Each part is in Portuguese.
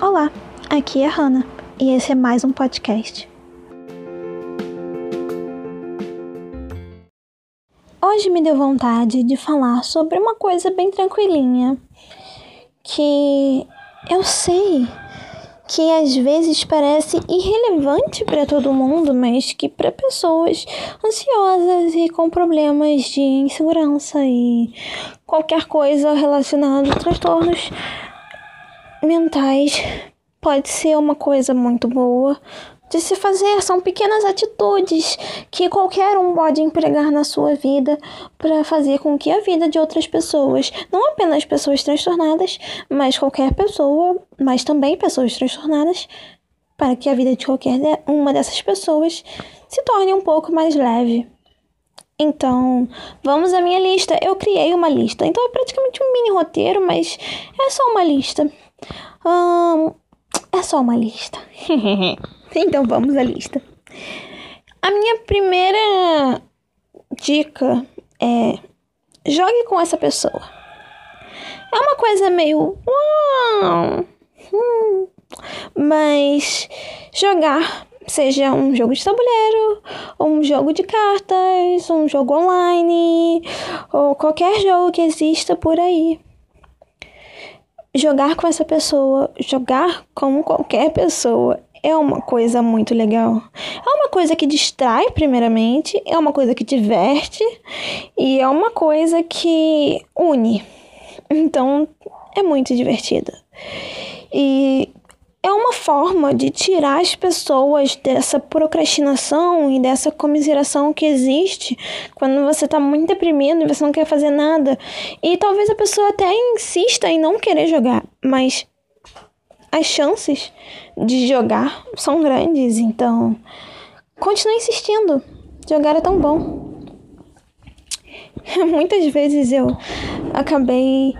Olá, aqui é a Hannah e esse é mais um podcast. Hoje me deu vontade de falar sobre uma coisa bem tranquilinha que eu sei que às vezes parece irrelevante para todo mundo, mas que para pessoas ansiosas e com problemas de insegurança e qualquer coisa relacionada a transtornos mentais pode ser uma coisa muito boa de se fazer. São pequenas atitudes que qualquer um pode empregar na sua vida para fazer com que a vida de outras pessoas, não apenas pessoas transtornadas, mas qualquer pessoa, mas também pessoas transtornadas, para que a vida de qualquer uma dessas pessoas se torne um pouco mais leve. Então, vamos à minha lista. Eu criei uma lista, então é praticamente um mini roteiro, mas é só uma lista. Hum, é só uma lista. então vamos à lista. A minha primeira dica é jogue com essa pessoa. É uma coisa meio. Uau, hum, mas jogar, seja um jogo de tabuleiro, um jogo de cartas, um jogo online, ou qualquer jogo que exista por aí jogar com essa pessoa, jogar com qualquer pessoa é uma coisa muito legal. É uma coisa que distrai, primeiramente, é uma coisa que diverte e é uma coisa que une. Então, é muito divertida. E é uma forma de tirar as pessoas dessa procrastinação e dessa comiseração que existe quando você está muito deprimido e você não quer fazer nada. E talvez a pessoa até insista em não querer jogar, mas as chances de jogar são grandes, então continue insistindo. Jogar é tão bom. Muitas vezes eu acabei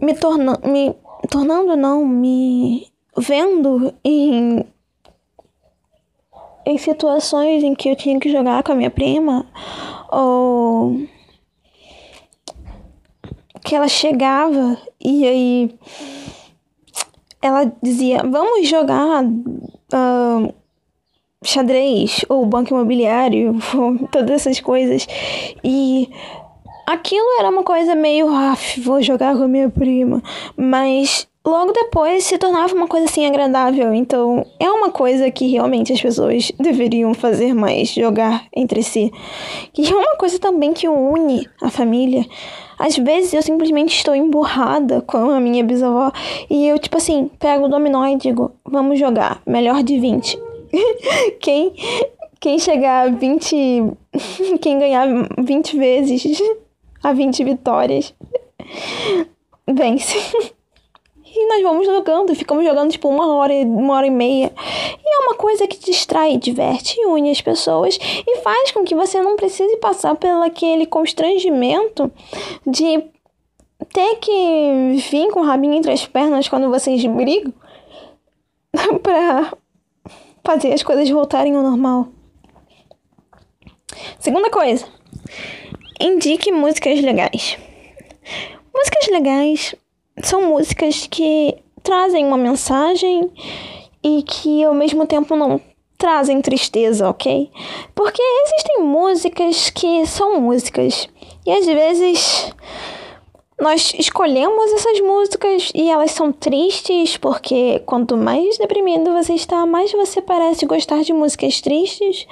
me tornando, me tornando não, me vendo em, em situações em que eu tinha que jogar com a minha prima, ou que ela chegava e aí ela dizia: Vamos jogar uh, xadrez ou banco imobiliário, todas essas coisas. E aquilo era uma coisa meio, ah, vou jogar com a minha prima, mas logo depois se tornava uma coisa assim agradável. Então, é uma coisa que realmente as pessoas deveriam fazer mais, jogar entre si. E é uma coisa também que une a família. Às vezes eu simplesmente estou emburrada com a minha bisavó e eu, tipo assim, pego o dominó e digo: vamos jogar, melhor de 20. quem, quem chegar a 20. Quem ganhar 20 vezes a 20 vitórias vence. E nós vamos jogando, ficamos jogando tipo uma hora, uma hora e meia. E é uma coisa que distrai, diverte e une as pessoas e faz com que você não precise passar pelo aquele constrangimento de ter que vir com o rabinho entre as pernas quando vocês brigam pra fazer as coisas voltarem ao normal. Segunda coisa, indique músicas legais. Músicas legais são músicas que trazem uma mensagem e que ao mesmo tempo não trazem tristeza, ok? Porque existem músicas que são músicas e às vezes nós escolhemos essas músicas e elas são tristes porque quanto mais deprimido você está, mais você parece gostar de músicas tristes.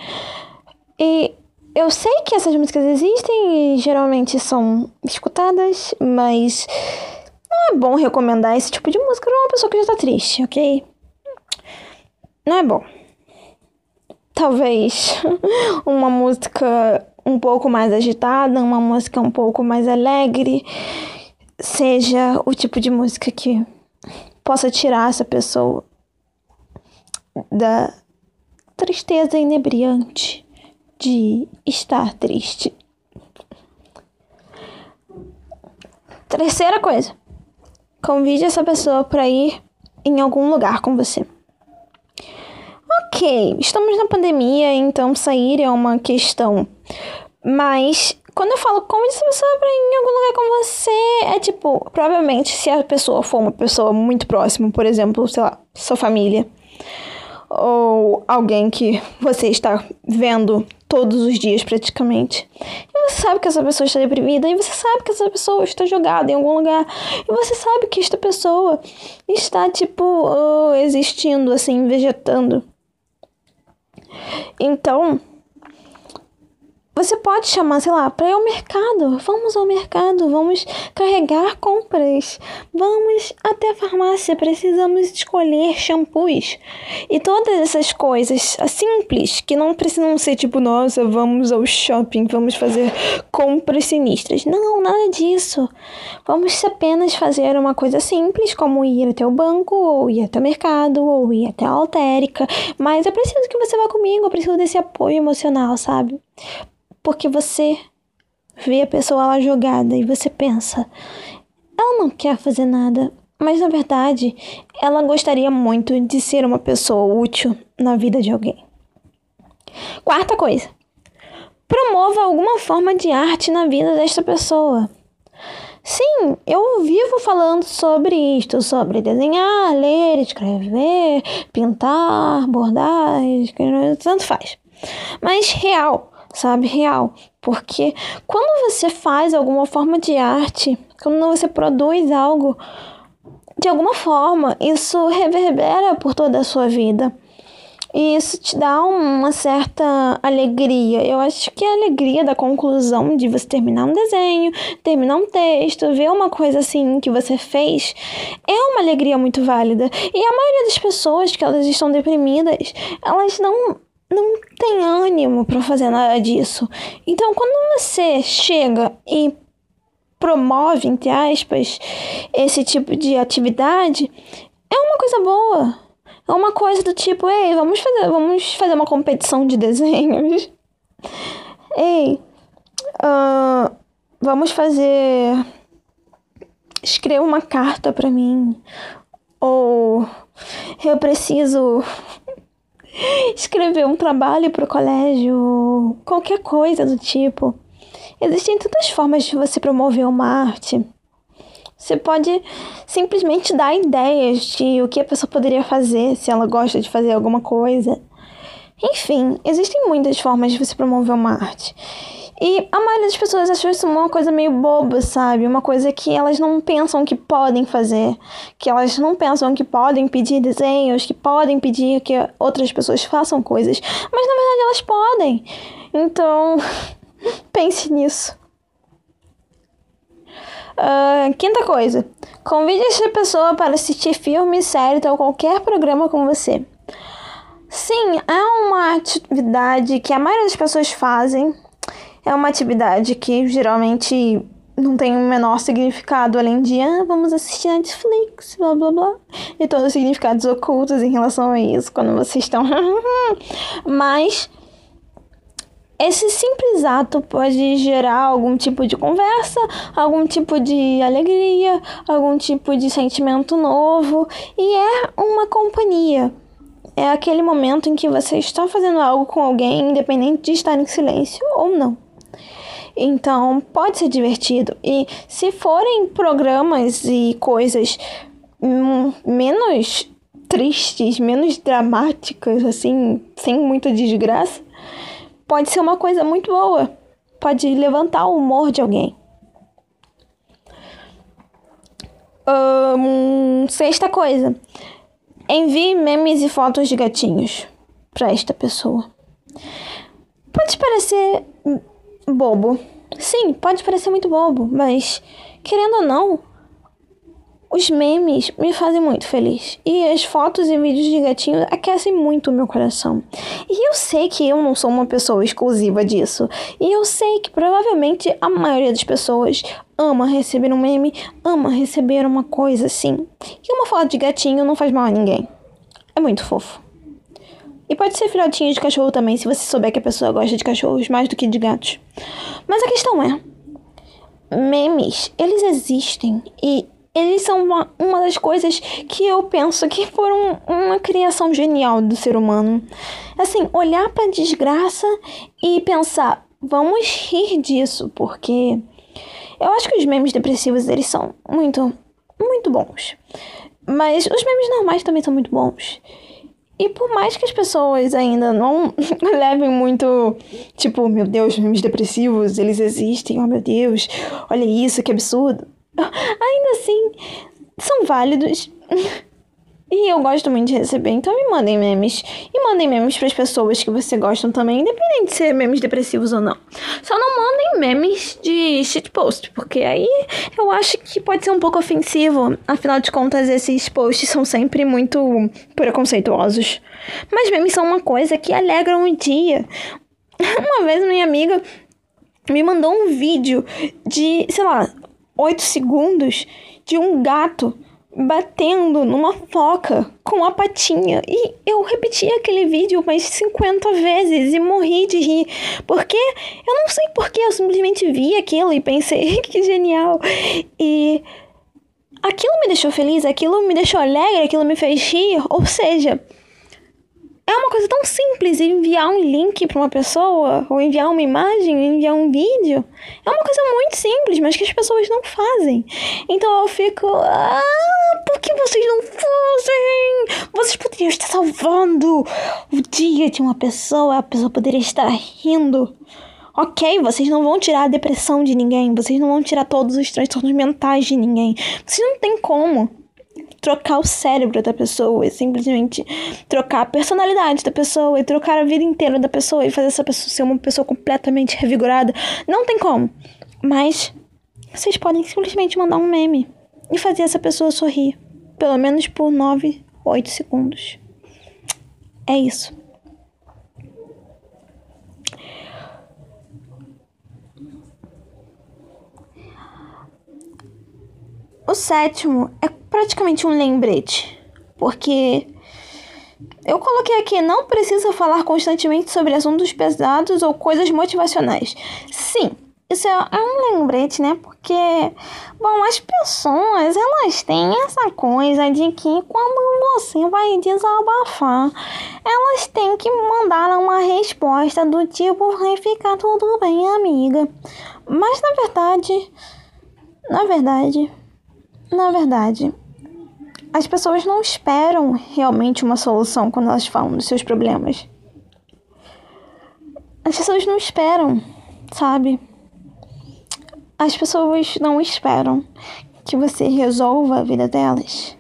E eu sei que essas músicas existem e geralmente são escutadas, mas não é bom recomendar esse tipo de música pra uma pessoa que já tá triste, ok? Não é bom. Talvez uma música um pouco mais agitada, uma música um pouco mais alegre, seja o tipo de música que possa tirar essa pessoa da tristeza inebriante de estar triste. Terceira coisa. Convide essa pessoa para ir em algum lugar com você. Ok, estamos na pandemia, então sair é uma questão. Mas quando eu falo convide essa pessoa pra ir em algum lugar com você, é tipo, provavelmente se a pessoa for uma pessoa muito próxima, por exemplo, sei lá, sua família, ou alguém que você está vendo todos os dias praticamente. E você sabe que essa pessoa está deprimida, e você sabe que essa pessoa está jogada em algum lugar, e você sabe que esta pessoa está tipo uh, existindo assim, vegetando. Então, você pode chamar, sei lá, para ir ao mercado. Vamos ao mercado, vamos carregar compras. Vamos até a farmácia, precisamos escolher shampoos. E todas essas coisas simples que não precisam ser tipo, nossa, vamos ao shopping, vamos fazer compras sinistras. Não, nada disso. Vamos apenas fazer uma coisa simples, como ir até o banco, ou ir até o mercado, ou ir até a altérica. Mas eu preciso que você vá comigo, eu preciso desse apoio emocional, sabe? Porque você vê a pessoa lá jogada e você pensa, ela não quer fazer nada, mas na verdade ela gostaria muito de ser uma pessoa útil na vida de alguém. Quarta coisa, promova alguma forma de arte na vida desta pessoa. Sim, eu vivo falando sobre isto, sobre desenhar, ler, escrever, pintar, bordar, tanto faz. Mas real, sabe? Real. Porque quando você faz alguma forma de arte, quando você produz algo, de alguma forma, isso reverbera por toda a sua vida. E isso te dá uma certa alegria. Eu acho que a alegria da conclusão de você terminar um desenho, terminar um texto, ver uma coisa assim que você fez, é uma alegria muito válida. E a maioria das pessoas que elas estão deprimidas, elas não não tem ânimo para fazer nada disso. Então, quando você chega e promove, entre aspas, esse tipo de atividade, é uma coisa boa. É uma coisa do tipo, ei, vamos fazer, vamos fazer uma competição de desenhos. Ei, uh, vamos fazer. Escreva uma carta para mim. Ou eu preciso escrever um trabalho para o colégio, qualquer coisa do tipo. Existem tantas formas de você promover uma arte. Você pode simplesmente dar ideias de o que a pessoa poderia fazer se ela gosta de fazer alguma coisa. Enfim, existem muitas formas de você promover uma arte. E a maioria das pessoas achou isso uma coisa meio boba, sabe? Uma coisa que elas não pensam que podem fazer, que elas não pensam que podem pedir desenhos, que podem pedir que outras pessoas façam coisas, mas na verdade elas podem. Então, pense nisso. Uh, quinta coisa, convide essa pessoa para assistir filme, série ou qualquer programa com você. Sim, é uma atividade que a maioria das pessoas fazem, é uma atividade que geralmente não tem o menor significado além de ah, vamos assistir Netflix, blá blá blá. E todos os significados ocultos em relação a isso quando vocês estão. Mas esse simples ato pode gerar algum tipo de conversa, algum tipo de alegria, algum tipo de sentimento novo e é uma companhia. É aquele momento em que você está fazendo algo com alguém, independente de estar em silêncio ou não. Então, pode ser divertido. E se forem programas e coisas hum, menos tristes, menos dramáticas, assim, sem muita desgraça, pode ser uma coisa muito boa. Pode levantar o humor de alguém. Hum, sexta coisa. Envie memes e fotos de gatinhos para esta pessoa. Pode parecer bobo. Sim, pode parecer muito bobo, mas querendo ou não, os memes me fazem muito feliz. E as fotos e vídeos de gatinho aquecem muito o meu coração. E eu sei que eu não sou uma pessoa exclusiva disso. E eu sei que provavelmente a maioria das pessoas ama receber um meme, ama receber uma coisa assim. E uma foto de gatinho não faz mal a ninguém. É muito fofo. E pode ser filhotinho de cachorro também, se você souber que a pessoa gosta de cachorros mais do que de gatos. Mas a questão é: memes, eles existem e eles são uma, uma das coisas que eu penso que foram uma criação genial do ser humano. Assim, olhar pra desgraça e pensar: vamos rir disso, porque eu acho que os memes depressivos eles são muito, muito bons. Mas os memes normais também são muito bons. E por mais que as pessoas ainda não levem muito, tipo, meu Deus, memes depressivos, eles existem, oh meu Deus, olha isso, que absurdo. Ainda assim, são válidos. E eu gosto muito de receber, então me mandem memes. E mandem memes para as pessoas que você gostam também, independente de ser memes depressivos ou não. Só não mandem memes de shitpost, porque aí eu acho que pode ser um pouco ofensivo. Afinal de contas, esses posts são sempre muito preconceituosos. Mas memes são uma coisa que alegram o dia. Uma vez minha amiga me mandou um vídeo de, sei lá, 8 segundos de um gato batendo numa foca com a patinha. E eu repeti aquele vídeo mais 50 vezes e morri de rir. Porque eu não sei porquê, eu simplesmente vi aquilo e pensei que genial. E aquilo me deixou feliz, aquilo me deixou alegre, aquilo me fez rir. Ou seja, é uma coisa tão simples enviar um link para uma pessoa, ou enviar uma imagem, ou enviar um vídeo. É uma coisa muito simples, mas que as pessoas não fazem. Então eu fico. Ah, por que vocês não fazem? Vocês poderiam estar salvando o dia de uma pessoa, a pessoa poderia estar rindo. Ok, vocês não vão tirar a depressão de ninguém, vocês não vão tirar todos os transtornos mentais de ninguém. Vocês não tem como trocar o cérebro da pessoa, e simplesmente trocar a personalidade da pessoa e trocar a vida inteira da pessoa e fazer essa pessoa ser uma pessoa completamente revigorada. Não tem como. Mas vocês podem simplesmente mandar um meme e fazer essa pessoa sorrir, pelo menos por 9, 8 segundos. É isso. O sétimo é praticamente um lembrete, porque eu coloquei aqui, não precisa falar constantemente sobre assuntos pesados ou coisas motivacionais. Sim, isso é, é um lembrete, né? Porque, bom, as pessoas, elas têm essa coisa de que quando você vai desabafar, elas têm que mandar uma resposta do tipo, vai ficar tudo bem, amiga. Mas, na verdade, na verdade, na verdade, as pessoas não esperam realmente uma solução quando elas falam dos seus problemas. As pessoas não esperam, sabe? As pessoas não esperam que você resolva a vida delas.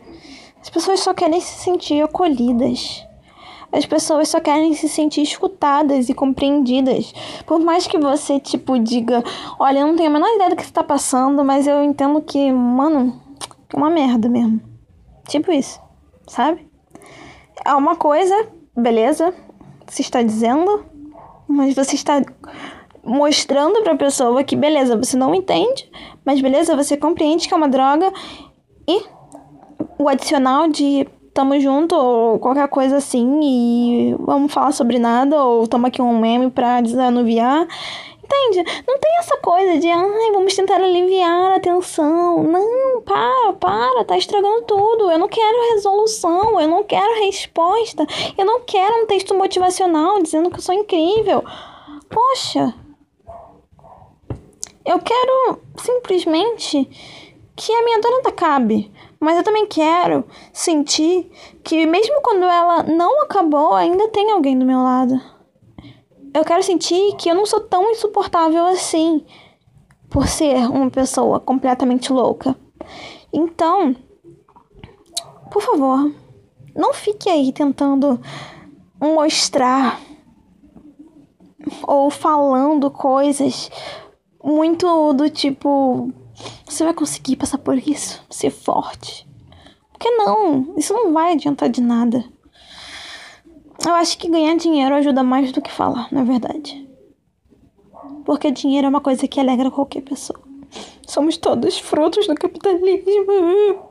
As pessoas só querem se sentir acolhidas. As pessoas só querem se sentir escutadas e compreendidas. Por mais que você, tipo, diga: Olha, eu não tenho a menor ideia do que você tá passando, mas eu entendo que, mano, é uma merda mesmo. Tipo isso, sabe? É uma coisa, beleza, você está dizendo, mas você está mostrando para a pessoa que beleza, você não entende, mas beleza, você compreende que é uma droga e o adicional de tamo junto ou qualquer coisa assim e vamos falar sobre nada ou toma aqui um meme pra desanuviar Entende? Não tem essa coisa de, ai, vamos tentar aliviar a tensão. Não, para, para, tá estragando tudo. Eu não quero resolução, eu não quero resposta, eu não quero um texto motivacional dizendo que eu sou incrível. Poxa, eu quero simplesmente que a minha dor ainda acabe. Mas eu também quero sentir que, mesmo quando ela não acabou, ainda tem alguém do meu lado eu quero sentir que eu não sou tão insuportável assim por ser uma pessoa completamente louca. Então, por favor, não fique aí tentando mostrar ou falando coisas muito do tipo você vai conseguir passar por isso, ser forte. Porque não, isso não vai adiantar de nada. Eu acho que ganhar dinheiro ajuda mais do que falar, na verdade. Porque dinheiro é uma coisa que alegra qualquer pessoa. Somos todos frutos do capitalismo.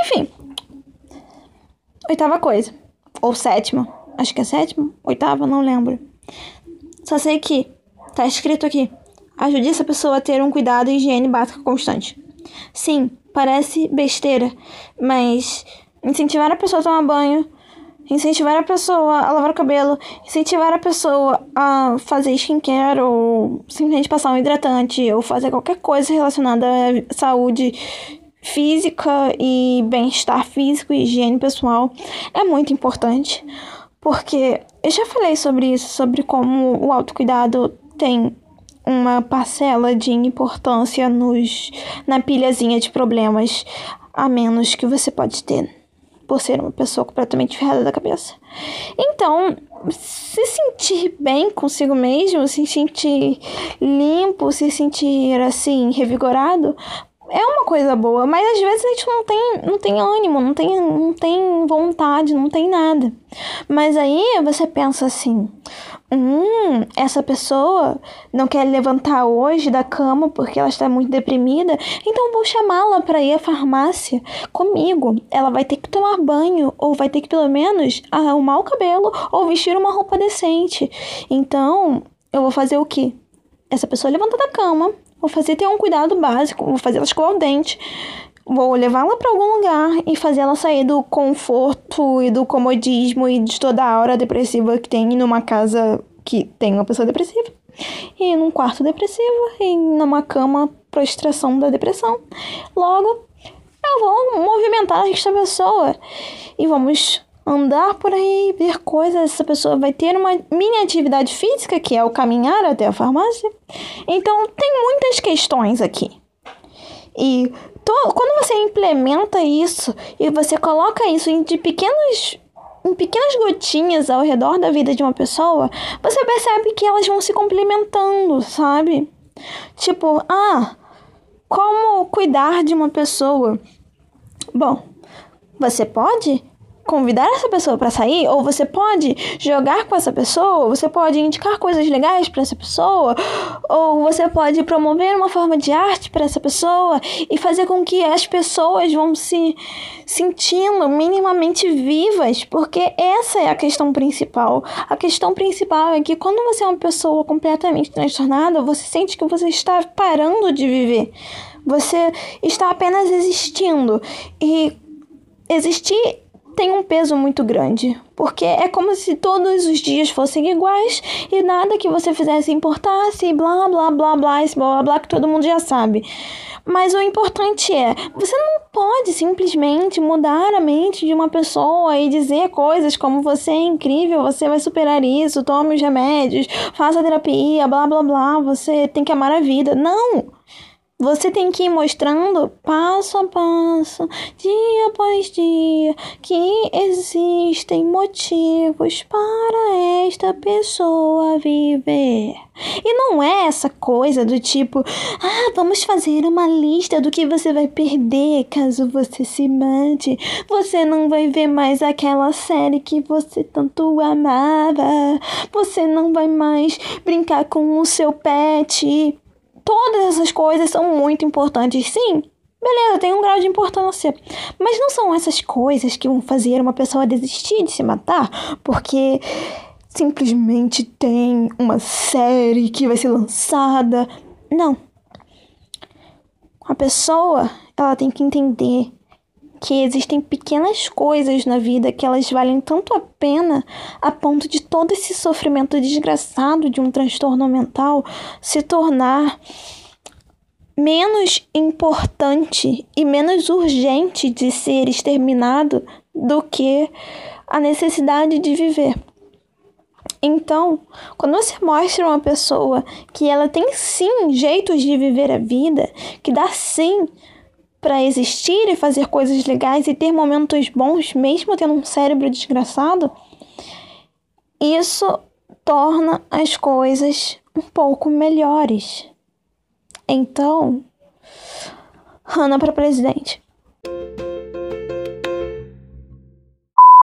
Enfim. Oitava coisa. Ou sétima. Acho que é sétima. Oitava, não lembro. Só sei que tá escrito aqui. Ajude essa pessoa a ter um cuidado e higiene básica constante. Sim, parece besteira, mas incentivar a pessoa a tomar banho incentivar a pessoa a lavar o cabelo, incentivar a pessoa a fazer skincare ou simplesmente passar um hidratante ou fazer qualquer coisa relacionada à saúde física e bem-estar físico e higiene pessoal é muito importante, porque eu já falei sobre isso, sobre como o autocuidado tem uma parcela de importância nos na pilhazinha de problemas a menos que você pode ter por ser uma pessoa completamente ferrada da cabeça. Então, se sentir bem consigo mesmo, se sentir limpo, se sentir assim revigorado, é uma coisa boa, mas às vezes a gente não tem, não tem ânimo, não tem, não tem vontade, não tem nada. Mas aí você pensa assim: hum, essa pessoa não quer levantar hoje da cama porque ela está muito deprimida, então vou chamá-la para ir à farmácia comigo. Ela vai ter que tomar banho, ou vai ter que pelo menos arrumar o cabelo, ou vestir uma roupa decente. Então, eu vou fazer o quê? Essa pessoa levanta da cama, Vou fazer ter um cuidado básico, vou fazer ela escovar o dente, vou levá-la para algum lugar e fazer ela sair do conforto e do comodismo e de toda a aura depressiva que tem numa casa que tem uma pessoa depressiva. E num quarto depressivo e numa cama prostração da depressão. Logo, eu vou movimentar esta pessoa e vamos andar por aí, ver coisas. Essa pessoa vai ter uma mini atividade física, que é o caminhar até a farmácia. Então, tem muitas questões aqui. E to, quando você implementa isso e você coloca isso em de pequenos em pequenas gotinhas ao redor da vida de uma pessoa, você percebe que elas vão se complementando, sabe? Tipo, ah, como cuidar de uma pessoa? Bom, você pode convidar essa pessoa para sair, ou você pode jogar com essa pessoa, você pode indicar coisas legais para essa pessoa, ou você pode promover uma forma de arte para essa pessoa e fazer com que as pessoas vão se sentindo minimamente vivas, porque essa é a questão principal. A questão principal é que quando você é uma pessoa completamente transtornada, você sente que você está parando de viver. Você está apenas existindo. E existir tem um peso muito grande, porque é como se todos os dias fossem iguais e nada que você fizesse importasse, blá blá blá blá, esse blá blá blá que todo mundo já sabe. Mas o importante é, você não pode simplesmente mudar a mente de uma pessoa e dizer coisas como você é incrível, você vai superar isso, tome os remédios, faça terapia, blá blá blá, você tem que amar a vida. Não! Você tem que ir mostrando passo a passo, dia após dia, que existem motivos para esta pessoa viver. E não é essa coisa do tipo, ah, vamos fazer uma lista do que você vai perder caso você se mate. Você não vai ver mais aquela série que você tanto amava. Você não vai mais brincar com o seu pet Todas essas coisas são muito importantes, sim. Beleza, tem um grau de importância. Mas não são essas coisas que vão fazer uma pessoa desistir de se matar porque simplesmente tem uma série que vai ser lançada. Não. A pessoa, ela tem que entender que existem pequenas coisas na vida que elas valem tanto a pena a ponto de todo esse sofrimento desgraçado de um transtorno mental se tornar menos importante e menos urgente de ser exterminado do que a necessidade de viver. Então, quando você mostra uma pessoa que ela tem sim jeitos de viver a vida, que dá sim para existir e fazer coisas legais e ter momentos bons, mesmo tendo um cérebro desgraçado, isso torna as coisas um pouco melhores. Então, Hannah para presidente.